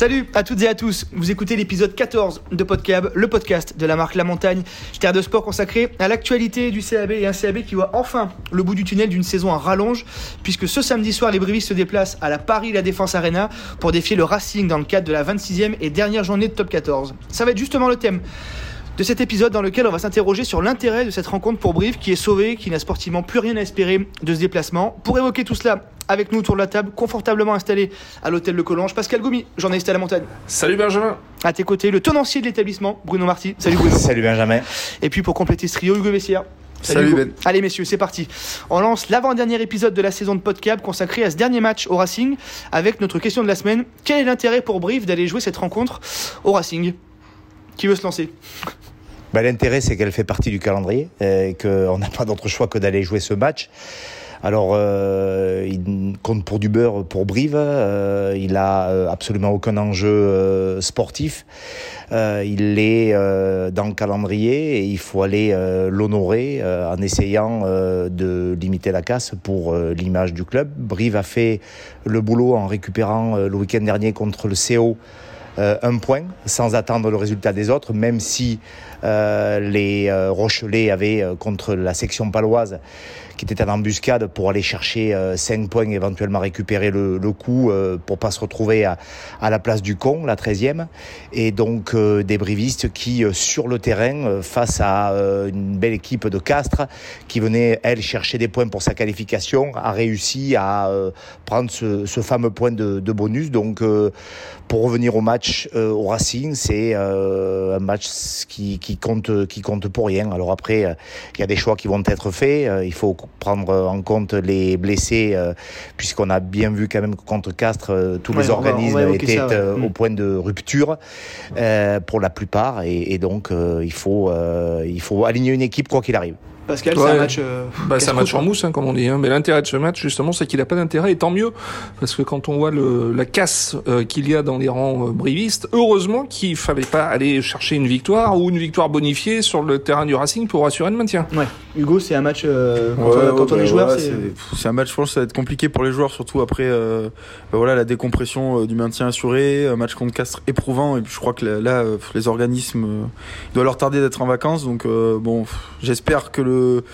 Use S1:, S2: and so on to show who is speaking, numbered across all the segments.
S1: Salut à toutes et à tous, vous écoutez l'épisode 14 de Podcab, le podcast de la marque La Montagne, terre de sport consacrée à l'actualité du CAB et un CAB qui voit enfin le bout du tunnel d'une saison à rallonge, puisque ce samedi soir, les Brivistes se déplacent à la Paris La Défense Arena pour défier le Racing dans le cadre de la 26e et dernière journée de top 14. Ça va être justement le thème de cet épisode dans lequel on va s'interroger sur l'intérêt de cette rencontre pour Brive qui est sauvée, qui n'a sportivement plus rien à espérer de ce déplacement. Pour évoquer tout cela, avec nous autour de la table, confortablement installé à l'hôtel Le Collange, Pascal Goumi, journaliste à la montagne.
S2: Salut Benjamin.
S1: À tes côtés, le tenancier de l'établissement, Bruno Marty. Salut Bruno.
S3: Salut Benjamin.
S1: Et puis pour compléter ce trio, Hugo Vessière.
S2: Salut, Ben.
S1: Allez messieurs, c'est parti. On lance l'avant-dernier épisode de la saison de Podcab consacré à ce dernier match au Racing avec notre question de la semaine. Quel est l'intérêt pour Brive d'aller jouer cette rencontre au Racing? Qui veut se lancer?
S3: Bah, L'intérêt, c'est qu'elle fait partie du calendrier et qu'on n'a pas d'autre choix que d'aller jouer ce match. Alors, euh, il compte pour du beurre pour Brive. Euh, il a euh, absolument aucun enjeu euh, sportif. Euh, il est dans le calendrier et il faut aller l'honorer en essayant de limiter la casse pour l'image du club. Brive a fait le boulot en récupérant le week-end dernier contre le CO euh, un point sans attendre le résultat des autres, même si euh, les euh, Rochelais avaient contre la section paloise qui était en embuscade pour aller chercher 5 points, éventuellement récupérer le, coup pour pas se retrouver à, la place du con, la 13e. Et donc des brivistes qui, sur le terrain, face à une belle équipe de Castres, qui venait, elle, chercher des points pour sa qualification, a réussi à prendre ce, ce, fameux point de, de bonus. Donc pour revenir au match euh, au Racing, c'est euh, un match qui, qui, compte qui compte pour rien. Alors après, euh, il y a des choix qui vont être faits. il faut prendre en compte les blessés, puisqu'on a bien vu quand même que contre Castres, tous les organismes étaient au mm. point de rupture pour la plupart, et, et donc il faut il faut aligner une équipe quoi qu'il arrive.
S1: Pascal, c'est un match. Euh,
S2: bah, c'est un match en mousse, hein, comme on dit. Hein. Mais l'intérêt de ce match, justement, c'est qu'il n'a pas d'intérêt, et tant mieux, parce que quand on voit le, la casse euh, qu'il y a dans les rangs euh, brivistes, heureusement qu'il fallait pas aller chercher une victoire ou une victoire bonifiée sur le terrain du Racing pour assurer le maintien.
S1: Ouais. Hugo, c'est un match quand, on, est joueur.
S4: c'est un match, je pense, ça va être compliqué pour les joueurs, surtout après, bah, voilà, la décompression du maintien assuré, un match contre Castres éprouvant, et puis je crois que là, les organismes, il doit leur tarder d'être en vacances, donc bon, j'espère que le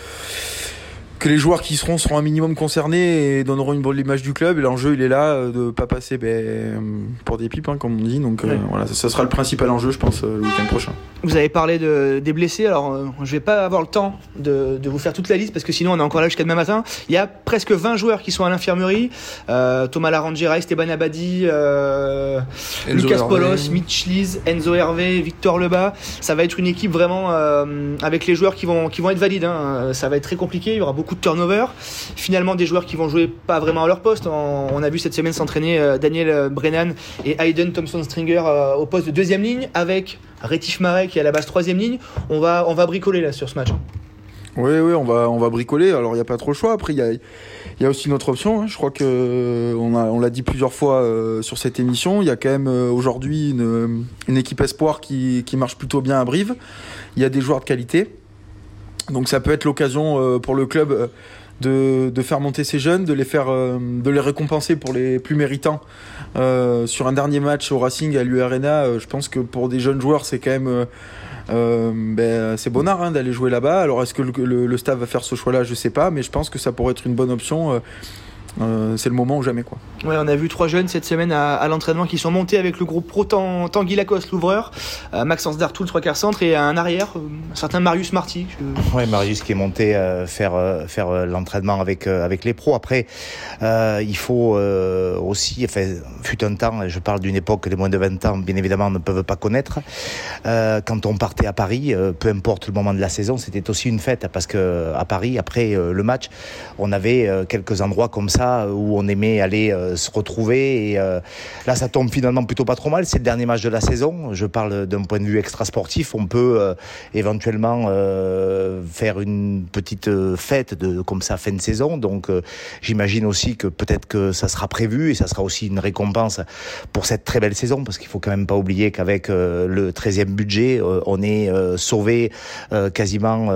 S4: que les joueurs qui seront seront un minimum concernés et donneront une bonne image du club. Et l'enjeu, il est là euh, de pas passer ben, pour des pipes, hein, comme on dit. Donc euh, voilà, ça, sera le principal enjeu, je pense, euh, le week-end prochain.
S1: Vous avez parlé de, des blessés. Alors, je vais pas avoir le temps de, de, vous faire toute la liste parce que sinon, on est encore là jusqu'à demain matin. Il y a presque 20 joueurs qui sont à l'infirmerie. Thomas Larangera, Esteban Abadi, Lucas Polos, Mitch Liz, Enzo Hervé, Victor Lebas. Ça va être une équipe vraiment avec les joueurs qui vont, qui vont être valides. Hein. Ça va être très compliqué. Il y aura beaucoup de turnover. Finalement, des joueurs qui vont jouer pas vraiment à leur poste. On a vu cette semaine s'entraîner euh, Daniel euh, Brennan et Hayden Thompson-Stringer euh, au poste de deuxième ligne avec Rétif Marais qui est à la base troisième ligne. On va, on va bricoler là sur ce match.
S4: Oui, oui, on va, on va bricoler. Alors, il n'y a pas trop le choix. Après, il y a, y a aussi une autre option. Hein. Je crois que on, l'a dit plusieurs fois sur cette émission. Il y a quand même aujourd'hui une, une, équipe espoir qui, qui marche plutôt bien à Brive. Il y a des joueurs de qualité. Donc ça peut être l'occasion euh, pour le club euh, de, faire monter ces jeunes, de les faire, euh, de les récompenser pour les plus méritants. Sur un dernier match au Racing à l'URNA, je pense que pour des jeunes joueurs, c'est quand même euh, ben, c'est bon hein, d'aller jouer là-bas. Alors est-ce que le, le, staff va faire ce choix-là? Je sais pas, mais je pense que ça pourrait être une bonne option. Euh, c'est le moment ou jamais quoi.
S1: Ouais, on a vu trois jeunes cette semaine à, à l'entraînement qui sont montés avec le groupe pro Tanguy Lacoste, l'ouvreur, euh, Maxence Dartou, le trois quarts centre, et un arrière, euh, un certain Marius Marty.
S3: Je... Ouais, Marius qui est monté euh, faire euh, faire euh, l'entraînement avec avec les pros. Après, il faut aussi, enfin, fut un temps, je parle d'une époque que les moins de 20 ans, bien évidemment, ne peuvent pas connaître. quand on partait à Paris, peu importe le moment de la saison, c'était aussi une fête parce que à Paris, après le match, on avait quelques endroits comme ça où on aimait aller euh, se retrouver. Et euh, là, ça tombe finalement plutôt pas trop mal. C'est le dernier match de la saison. Je parle d'un point de vue extra sportif. On peut euh, éventuellement faire une petite fête de comme ça fin de saison. Donc, j'imagine aussi que peut-être que ça sera prévu et ça sera aussi une récompense pour cette très belle saison parce qu'il faut quand même pas oublier qu'avec le 13e budget, on est sauvé quasiment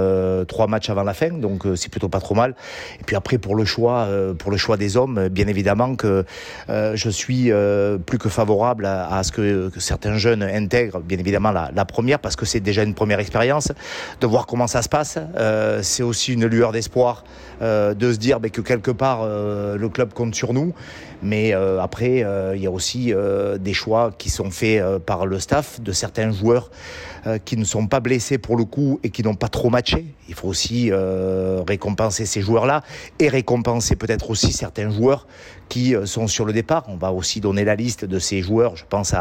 S3: trois matchs avant la fin. Donc, c'est plutôt pas trop mal. Et puis après, pour le choix, pour le choix des hommes, bien évidemment que je suis plus que favorable à, ce que, certains jeunes intègrent, bien évidemment, la, première, parce que c'est déjà une première expérience, de voir comment ça se passe. c'est aussi une lueur d'espoir de se dire ben, que quelque part, le club compte sur nous. Mais euh, après, euh, il y a aussi euh, des choix qui sont faits par le staff de certains joueurs qui ne sont pas blessés pour le coup et qui n'ont pas trop matché. Il faut aussi récompenser ces joueurs-là et récompenser peut-être aussi certains joueurs qui sont sur le départ. On va aussi donner la liste de ces joueurs. Je pense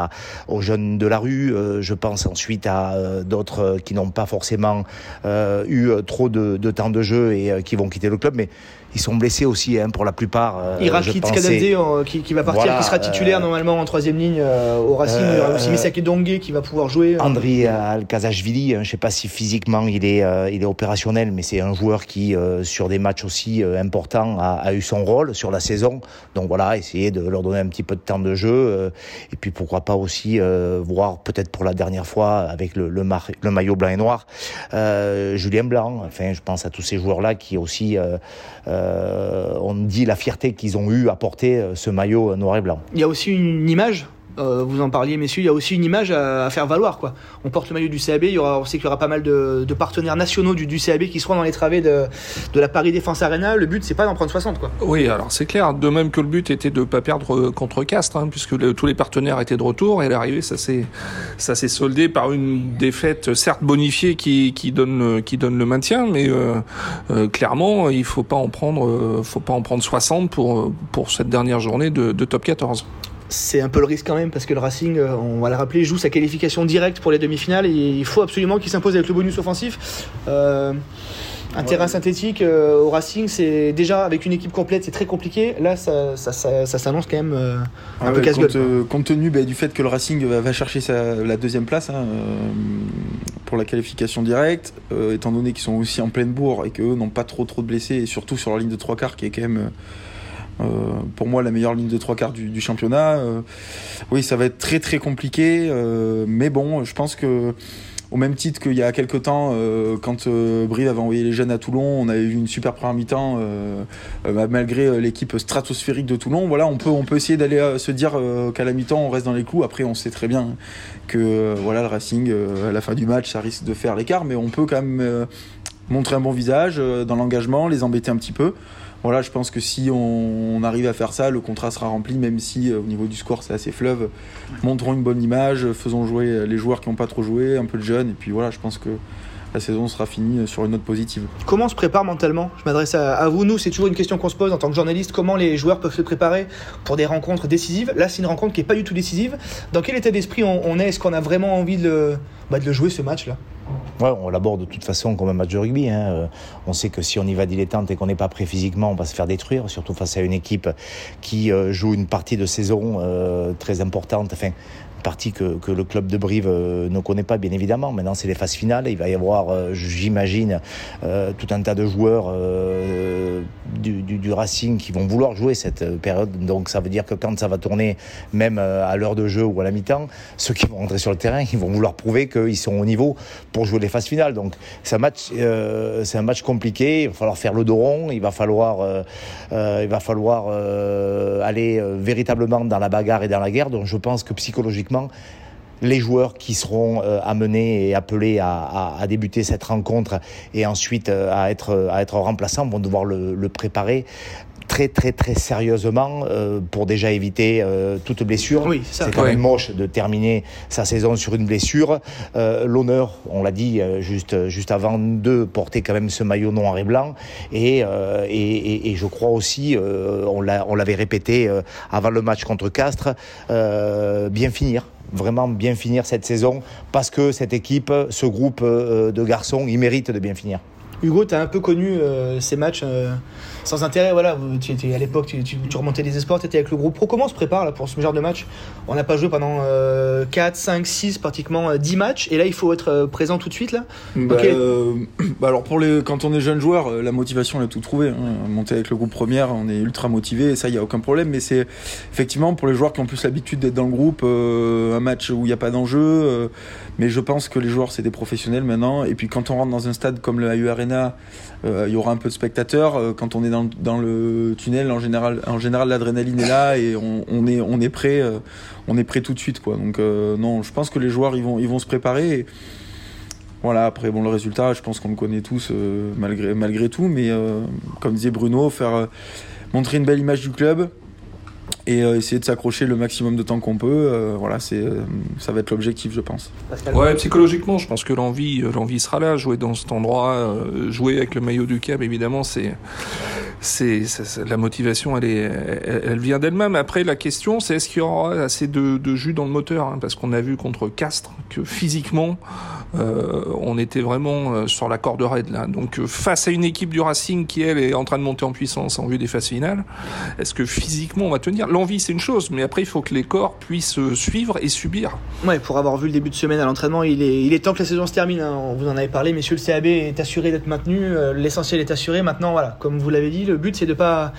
S3: aux jeunes de la rue, je pense ensuite à d'autres qui n'ont pas forcément eu trop de, de, temps de jeu et qui vont quitter le club. Mais ils sont blessés aussi hein, pour la plupart.
S1: Euh, Irakit euh, qui, qui, va partir, qui sera titulaire euh, normalement en troisième ligne euh, au Racing. il y aura aussi Misaki Dongue qui va pouvoir jouer.
S3: Andri Alkazashvili, hein, je ne sais pas si physiquement il est, il est opérationnel, mais c'est un joueur qui, sur des matchs aussi importants, a, a, eu son rôle sur la saison. Donc voilà, essayer de leur donner un petit peu de temps de jeu. et puis pourquoi pas aussi voir peut-être pour la dernière fois avec le, le, le maillot blanc et noir, Julien Blanc. Enfin, je pense à tous ces joueurs-là qui aussi euh, on dit la fierté qu'ils ont eu à porter euh, ce maillot noir et blanc.
S1: Il y a aussi une image euh, vous en parliez, messieurs, il y a aussi une image à, faire valoir. Quoi. On porte le maillot du CAB, il y aura, on sait qu'il y aura pas mal de, partenaires nationaux du, CAB qui seront dans les travées de, la Paris Défense Arena. Le but, c'est pas d'en prendre 60. Quoi.
S2: Oui, alors c'est clair. De même que le but était de ne pas perdre euh, contre Castres, hein, puisque tous les partenaires étaient de retour. Et l'arrivée, ça s'est, soldé par une défaite, certes bonifiée, qui, donne, qui donne le maintien, mais euh, clairement, il faut pas en prendre, faut pas en prendre 60 pour, pour cette dernière journée de top 14
S1: c'est un peu le risque quand même parce que le Racing, euh, on va le rappeler, joue sa qualification directe pour les demi-finales et il faut absolument qu'il s'impose avec le bonus offensif. Euh, un terrain synthétique euh, au Racing, c'est déjà avec une équipe complète, c'est très compliqué. Là, ça, s'annonce quand même un ah peu casse-gueule.
S4: Compte, tenu bah, du fait que le Racing va, chercher la deuxième place hein, pour la qualification directe, étant donné qu'ils sont aussi en pleine bourre et qu'eux n'ont pas trop trop de blessés, et surtout sur la ligne de trois quarts qui est quand même pour moi, la meilleure ligne de trois quarts du, championnat. Euh, oui, ça va être très très compliqué, euh, mais bon, je pense que au même titre qu'il y a quelques temps, quand Brive avait envoyé les jeunes à Toulon, on avait eu une super première mi-temps, bah, malgré l'équipe stratosphérique de Toulon. Voilà, on peut, on peut essayer d'aller se dire qu'à la mi-temps, on reste dans les clous. Après, on sait très bien que voilà, le Racing, à la fin du match, ça risque de faire l'écart, mais on peut quand même montrer un bon visage dans l'engagement, les embêter un petit peu voilà, je pense que si on, arrive à faire ça, le contrat sera rempli, même si euh, au niveau du score c'est assez fleuve. Montrons une bonne image, faisons jouer les joueurs qui n'ont pas trop joué, un peu de jeunes, et puis voilà, je pense que la saison sera finie sur une note positive.
S1: Comment on se prépare mentalement? Je m'adresse à, vous, nous, c'est toujours une question qu'on se pose en tant que journaliste. Comment les joueurs peuvent se préparer pour des rencontres décisives? Là, c'est une rencontre qui n'est pas du tout décisive. Dans quel état d'esprit on, est? Est-ce qu'on a vraiment envie de bah, de le jouer ce match-là?
S3: Ouais, on l'aborde de toute façon comme un match de rugby. Hein. Euh, on sait que si on y va dilettante et qu'on n'est pas prêt physiquement, on va se faire détruire, surtout face à une équipe qui euh, joue une partie de saison euh, très importante. Partie que, que, le club de Brive euh, ne connaît pas, bien évidemment. Maintenant, c'est les phases finales. Il va y avoir, euh, j'imagine, euh, tout un tas de joueurs du, Racing qui vont vouloir jouer cette période. Donc, ça veut dire que quand ça va tourner, même à l'heure de jeu ou à la mi-temps, ceux qui vont rentrer sur le terrain, ils vont vouloir prouver qu'ils sont au niveau pour jouer les phases finales. Donc, c'est un match, c'est un match compliqué. Il va falloir faire le dos rond. Il va falloir, il va falloir aller véritablement dans la bagarre et dans la guerre. Donc, je pense que psychologiquement les joueurs qui seront euh, amenés et appelés à, débuter cette rencontre et ensuite euh, à, être, à être remplaçants vont devoir le, préparer très très très sérieusement euh, pour déjà éviter toute blessure.
S1: Oui,
S3: c'est quand même moche de terminer sa saison sur une blessure. L'honneur, on l'a dit juste juste avant de porter quand même ce maillot noir et blanc et et, et, je crois aussi on l'avait répété avant le match contre Castres bien finir vraiment bien finir cette saison parce que cette équipe, ce groupe euh, de garçons, il mérite de bien finir.
S1: Hugo, tu as un peu connu euh, ces matchs euh, sans intérêt. Voilà, tu, à l'époque, tu, tu, remontais les espoirs, tu étais avec le groupe pro. Comment on se prépare là, pour ce genre de match? On n'a pas joué pendant 4, 5, 6, pratiquement 10 matchs. Et là, il faut être présent tout de suite. là?
S4: Bah, bah, Alors, pour les, quand on est jeune joueur, la motivation, on a tout trouvé. Hein. Monter avec le groupe première, on est ultra motivé. Et ça, il n'y a aucun problème. Mais c'est effectivement pour les joueurs qui ont plus l'habitude d'être dans le groupe, un match où il n'y a pas d'enjeu. mais je pense que les joueurs, c'est des professionnels maintenant. Et puis, quand on rentre dans un stade comme le AU l'arena, il y aura un peu de spectateurs. quand on est dans, le tunnel, en général, en général, l'adrénaline est là et on, est, on est prêt, on est prêt tout de suite, quoi. Donc non, je pense que les joueurs, ils vont, ils vont se préparer. Et, voilà, après, bon, le résultat, je pense qu'on le connaît tous malgré tout, mais comme disait Bruno, faire montrer une belle image du club, et euh, essayer de s'accrocher le maximum de temps qu'on peut. Euh, voilà, c'est, euh, ça va être l'objectif, je pense.
S2: Ouais, psychologiquement, je pense que l'envie, l'envie sera là. Jouer dans cet endroit, jouer avec le maillot du Cap, évidemment, c'est, c'est, la motivation, elle, est, vient d'elle-même. Après, la question, c'est est-ce qu'il y aura assez de, jus dans le moteur, hein, parce qu'on a vu contre Castres que physiquement, euh, on était vraiment euh, sur la corde raide là. Donc euh, face à une équipe du Racing qui elle est en train de monter en puissance en vue des phases finales, est-ce que physiquement on va tenir? L'envie c'est une chose, mais après il faut que les corps puissent suivre et subir.
S1: Ouais, pour avoir vu le début de semaine à l'entraînement, il est, temps que la saison se termine. Hein. Vous en avait parlé, messieurs. Le CAB est assuré d'être maintenu, l'essentiel est assuré. Maintenant, voilà, comme vous l'avez dit, le but c'est de pas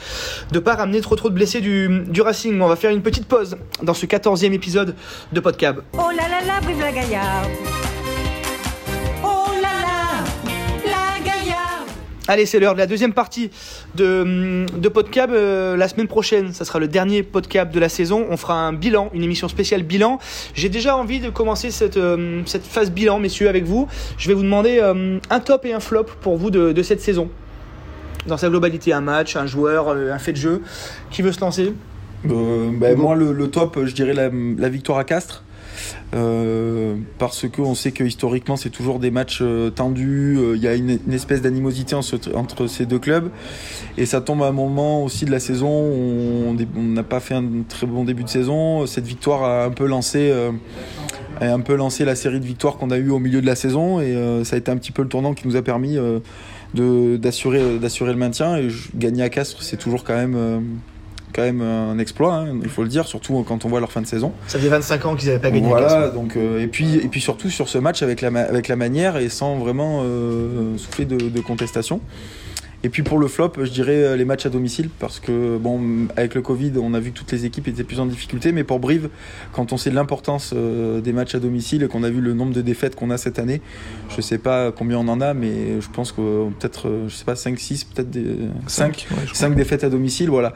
S1: de pas ramener trop trop de blessés du, du Racing. On va faire une petite pause dans ce 14e épisode de Podcab.
S5: Oh là là là, vive la Gaillard
S1: Allez, c'est l'heure de la deuxième partie de, de Podcab. Euh, la semaine prochaine, ça sera le dernier Podcab de la saison. On fera un bilan, une émission spéciale bilan. J'ai déjà envie de commencer cette, euh, cette phase bilan, messieurs, avec vous. Je vais vous demander euh, un top et un flop pour vous de, de, cette saison. Dans sa globalité, un match, un joueur, un fait de jeu. Qui veut se lancer?
S4: Ben, Moi, le, le, top, je dirais la, la victoire à Castres. Euh, parce qu'on sait que historiquement c'est toujours des matchs euh, tendus, euh, il y a une, espèce d'animosité entre ces deux clubs et ça tombe à un moment aussi de la saison où on n'a pas fait un très bon début de saison. Cette victoire a un peu lancé a un peu lancé la série de victoires qu'on a eu au milieu de la saison et ça a été un petit peu le tournant qui nous a permis d'assurer d'assurer le maintien et gagner à Castres c'est toujours quand même quand même un exploit, hein, il faut le dire, surtout quand on voit leur fin de saison.
S1: Ça fait 25 ans qu'ils n'avaient pas gagné.
S4: Voilà, donc euh, et puis et puis surtout sur ce match avec la avec la manière et sans vraiment euh, souffler de, contestation. Et puis pour le flop, je dirais euh, les matchs à domicile parce que bon, avec le Covid, on a vu que toutes les équipes étaient plus en difficulté, mais pour Brive, quand on sait l'importance des matchs à domicile et qu'on a vu le nombre de défaites qu'on a cette année, je sais pas combien on en a, mais je pense que peut-être, je sais pas 5 6 peut-être des 5 5 défaites à domicile, voilà.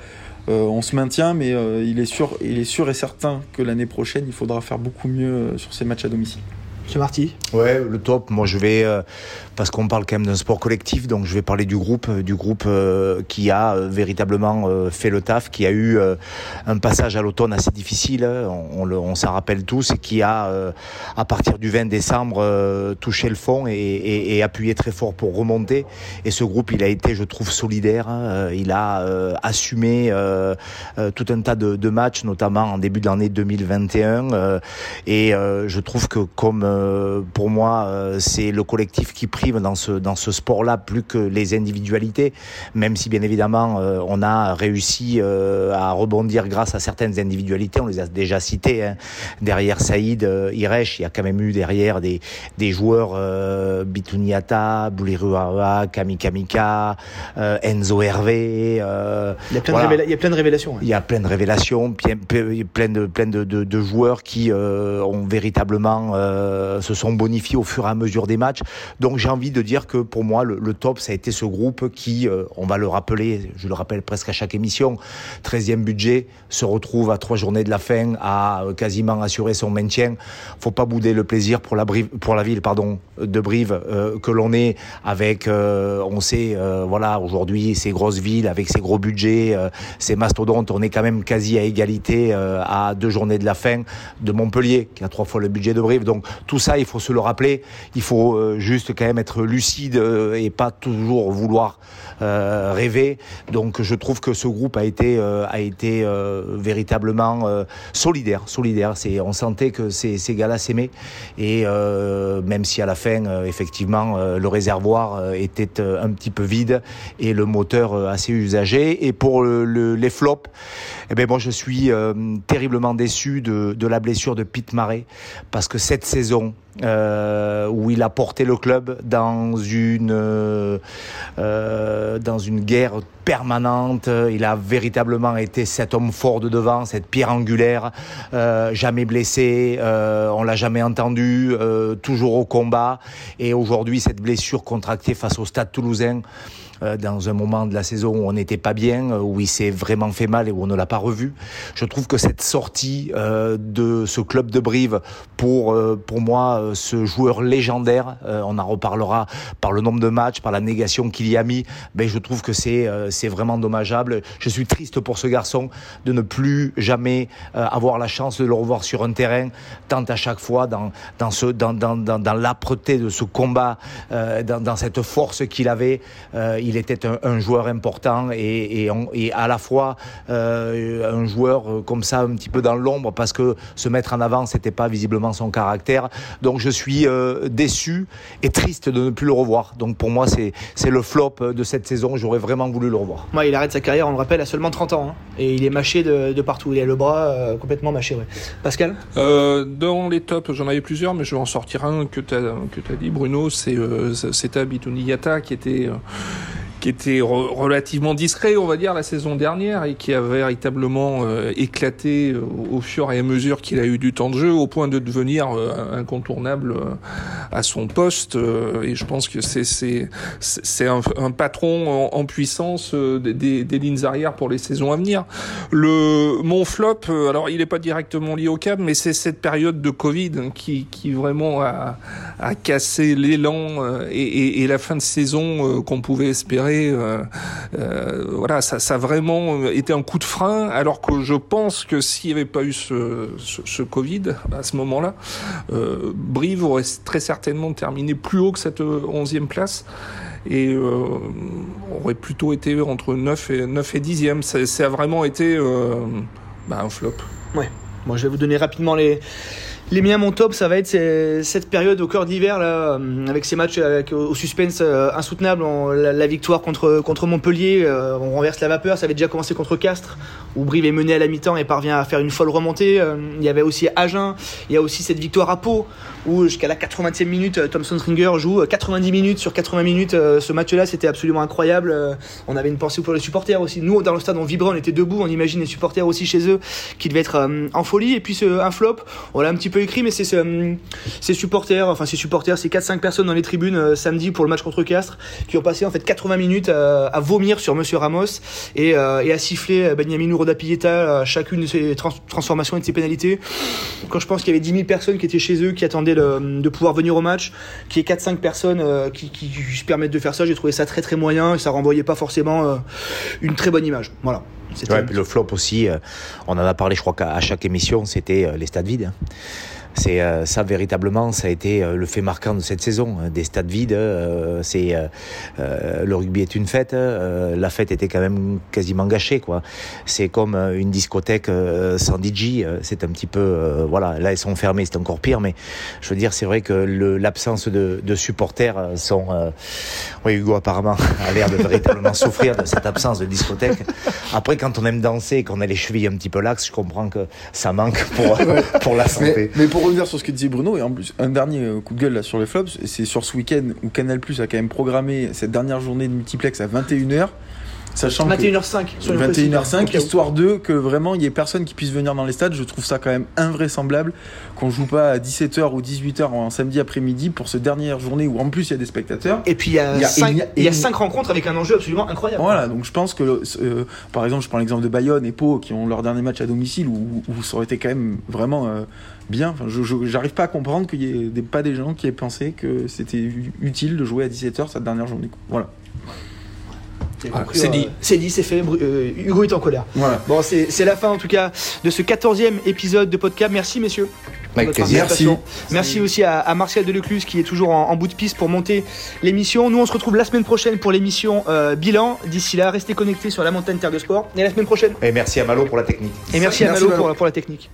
S4: Euh, on se maintient, mais euh, il, est sûr, il est sûr et certain que l'année prochaine, il faudra faire beaucoup mieux euh, sur ces matchs à domicile.
S1: C'est Marty
S3: Ouais, le top. Moi, je vais parce qu'on parle quand même d'un sport collectif, donc je vais parler du groupe, du groupe euh, qui a euh, véritablement euh, fait le taf, qui a eu un passage à l'automne assez difficile, hein. on, s'en rappelle tous, et qui a, à partir du 20 décembre, touché le fond et, et, appuyé très fort pour remonter. Et ce groupe, il a été, je trouve, solidaire. Hein. il a assumé tout un tas de, de, matchs, notamment en début de l'année 2021. et je trouve que comme pour moi, c'est le collectif qui prie dans ce, dans ce sport-là plus que les individualités, même si bien évidemment euh, on a réussi euh, à rebondir grâce à certaines individualités, on les a déjà citées. Hein. Derrière Saïd, euh, Iresh, il y a quand même eu derrière des, des joueurs euh, Bituniata, Bouliruara, Kamikamika, Enzo Hervé.
S1: il, y a plein de il y a plein de révélations. Hein.
S3: Il y a plein de révélations, plein, plein de, plein de, de, de joueurs qui ont véritablement se sont bonifiés au fur et à mesure des matchs. Donc j'ai envie de dire que pour moi, le, top, ça a été ce groupe qui, euh, on va le rappeler, je le rappelle presque à chaque émission, 13e budget, se retrouve à trois journées de la fin à euh, quasiment assurer son maintien. Faut pas bouder le plaisir pour la, Brive, pour la ville pardon, de Brive euh, que l'on est avec, on sait, voilà, aujourd'hui, ces grosses villes avec ces gros budgets, ces mastodontes, on est quand même quasi à égalité à deux journées de la fin de Montpellier, qui a trois fois le budget de Brive. Donc tout ça, il faut se le rappeler. Il faut juste quand même être lucide euh, et pas toujours vouloir euh, rêver. Donc je trouve que ce groupe a été euh, a été véritablement solidaire, solidaire. C'est on sentait que ces, gars-là s'aimaient et même si à la fin effectivement le réservoir était un petit peu vide et le moteur assez usagé. Et pour le, les flops, eh ben moi je suis terriblement déçu de, de la blessure de Pete Marais parce que cette saison où il a porté le club dans euh, euh, dans une guerre permanente. Il a véritablement été cet homme fort de devant, cette pierre angulaire, euh, jamais blessé, euh, on l'a jamais entendu, toujours au combat. Et aujourd'hui, cette blessure contractée face au Stade Toulousain dans un moment de la saison où on n'était pas bien, euh, où il s'est vraiment fait mal et où on ne l'a pas revu. Je trouve que cette sortie euh, de ce club de Brive pour, euh, pour moi, euh, ce joueur légendaire, euh, on en reparlera par le nombre de matchs, par la négation qu'il y a mis, ben, je trouve que c'est euh, c'est vraiment dommageable. Je suis triste pour ce garçon de ne plus jamais euh, avoir la chance de le revoir sur un terrain, tant à chaque fois dans, dans, dans, dans, dans, dans l'âpreté de ce combat, euh, dans, cette force qu'il avait. Euh, il était un, un joueur important et, et, on- et à la fois euh, un joueur euh, comme ça un petit peu dans l'ombre parce que se mettre en avant c'était pas visiblement son caractère. Donc je suis euh, déçu et triste de ne plus le revoir. Donc pour moi c'est c'est le flop de cette saison. J'aurais vraiment voulu le revoir.
S1: Moi, il arrête sa carrière, on le rappelle, à seulement 30 ans. hein. Et il est mâché de, de partout. Il a le bras euh, complètement mâché. Ouais. Pascal?
S2: Euh, dans les tops, j'en avais plusieurs, mais je vais en sortir un que tu as, que t'as dit, Bruno. C'est euh, c'est Abitouniata qui était. Qui était re- relativement discret, on va dire, la saison dernière et qui a véritablement euh, éclaté euh, au fur et à mesure qu'il a eu du temps de jeu, au point de devenir euh, incontournable à son poste. et je pense que c'est un, un patron en, puissance des- des, lignes arrière pour les saisons à venir. Le mon flop, alors il n'est pas directement lié au CAB, mais c'est cette période de Covid hein, qui, qui vraiment a, a cassé l'élan et, la fin de saison qu'on pouvait espérer. Euh, euh, voilà, ça, a vraiment été un coup de frein, alors que je pense que s'il n'y avait pas eu ce, Covid à ce moment-là, euh, Brive aurait très certainement terminé plus haut que cette euh, onzième place et aurait plutôt été entre 9 et, 9 et 10e. Ça, a vraiment été bah, un flop.
S1: Bon, je vais vous donner rapidement les, les miens. Mon top, ça va être cette période au cœur de l'hiver, là, euh, avec ces matchs avec, au au suspense euh, insoutenable. La, victoire contre, Montpellier, euh, on renverse la vapeur. Ça avait déjà commencé contre Castres, où Brive est mené à la mi-temps et parvient à faire une folle remontée. Euh, il y avait aussi Agen, il y a aussi cette victoire à Pau, où jusqu'à la 80e minute, euh, Thomson Stringer joue euh, 90 minutes sur 80 minutes. Euh, ce match-là, c'était absolument incroyable. Euh, on avait une pensée pour les supporters aussi. Nous, dans le stade, on vibrait, on était debout. On imagine les supporters aussi chez eux qui devaient être euh, en folie. Et puis ce, un flop, on l'a un petit peu écrit, mais c'est ce, ces supporters, enfin ces supporters, ces 4-5 personnes dans les tribunes euh, samedi pour le match contre Castres, qui ont passé en fait 80 minutes euh, à vomir sur Monsieur Ramos et, euh, et à siffler euh, Benjamin Roda Pieta à chacune de ses trans- transformations et de ses pénalités. Quand je pense qu'il y avait 10 000 personnes qui étaient chez eux, qui attendaient le- de pouvoir venir au match, qui est 4-5 personnes euh, qui, qui se permettent de faire ça, j'ai trouvé ça très très moyen et ça renvoyait pas forcément euh, une très bonne image. Voilà. C'était-
S3: Ouais, puis le flop aussi, euh, on en a parlé, je crois qu'à chaque émission, c'était les stades vides. hein. C'est euh, ça véritablement, ça a été euh, le fait marquant de cette saison. hein. Des stades vides, euh, c'est euh, euh, le rugby est une fête. euh, la fête était quand même quasiment gâchée, quoi. C'est comme euh, une discothèque euh, sans DJ. euh, c'est un petit peu, euh, voilà. Là, ils sont fermés, c'est encore pire. Mais je veux dire, c'est vrai que l'absence de, de supporters sont. euh, oui, Hugo apparemment a l'air de véritablement souffrir de cette absence de discothèque. Après, quand on aime danser et qu'on a les chevilles un petit peu laxes, je comprends que ça manque pour, pour la santé.
S4: Mais, mais pour revenir sur ce que disait Bruno, et en plus, un dernier euh, coup de gueule là sur les flops, c'est sur ce week-end où Canal Plus a quand même programmé cette dernière journée de multiplex à 21h, sachant que
S1: 21h05 sur le précis.
S4: 21h05,
S1: Au cas où.
S4: histoire de que vraiment il y ait personne qui puisse venir dans les stades. Je trouve ça quand même invraisemblable qu'on joue pas à 17h ou 18h en samedi après-midi pour cette dernière journée où en plus il y a des spectateurs.
S1: Et puis il y a,
S4: Il y a-
S1: cinq,
S4: il y a
S1: rencontres avec un enjeu absolument incroyable.
S4: Voilà, donc je pense que, euh, par exemple, je prends l'exemple de Bayonne et Pau qui ont leur dernier match à domicile où, où ça aurait été quand même vraiment euh, bien. Enfin, je j'arrive pas à comprendre qu'il y ait des, pas des gens qui aient pensé que c'était utile de jouer à 17h cette dernière journée. Voilà.
S1: Compris,
S2: c'est
S1: euh,
S2: dit.
S1: C'est dit, c'est fait. Euh, Hugo est en colère.
S4: Voilà.
S1: Bon, c'est c'est la fin en tout cas de ce 14e épisode de podcast. Merci messieurs. participation. Merci aussi à, à Martial Delecluse qui est toujours en, en bout de piste pour monter l'émission. Nous on se retrouve la semaine prochaine pour l'émission euh, bilan. D'ici là, restez connectés sur la montagne Terre de Sport. Et à la semaine prochaine.
S3: Et merci à Malo pour la technique.
S1: Et merci, à
S4: Merci,
S1: Malo
S4: Malo.
S1: pour, pour la technique.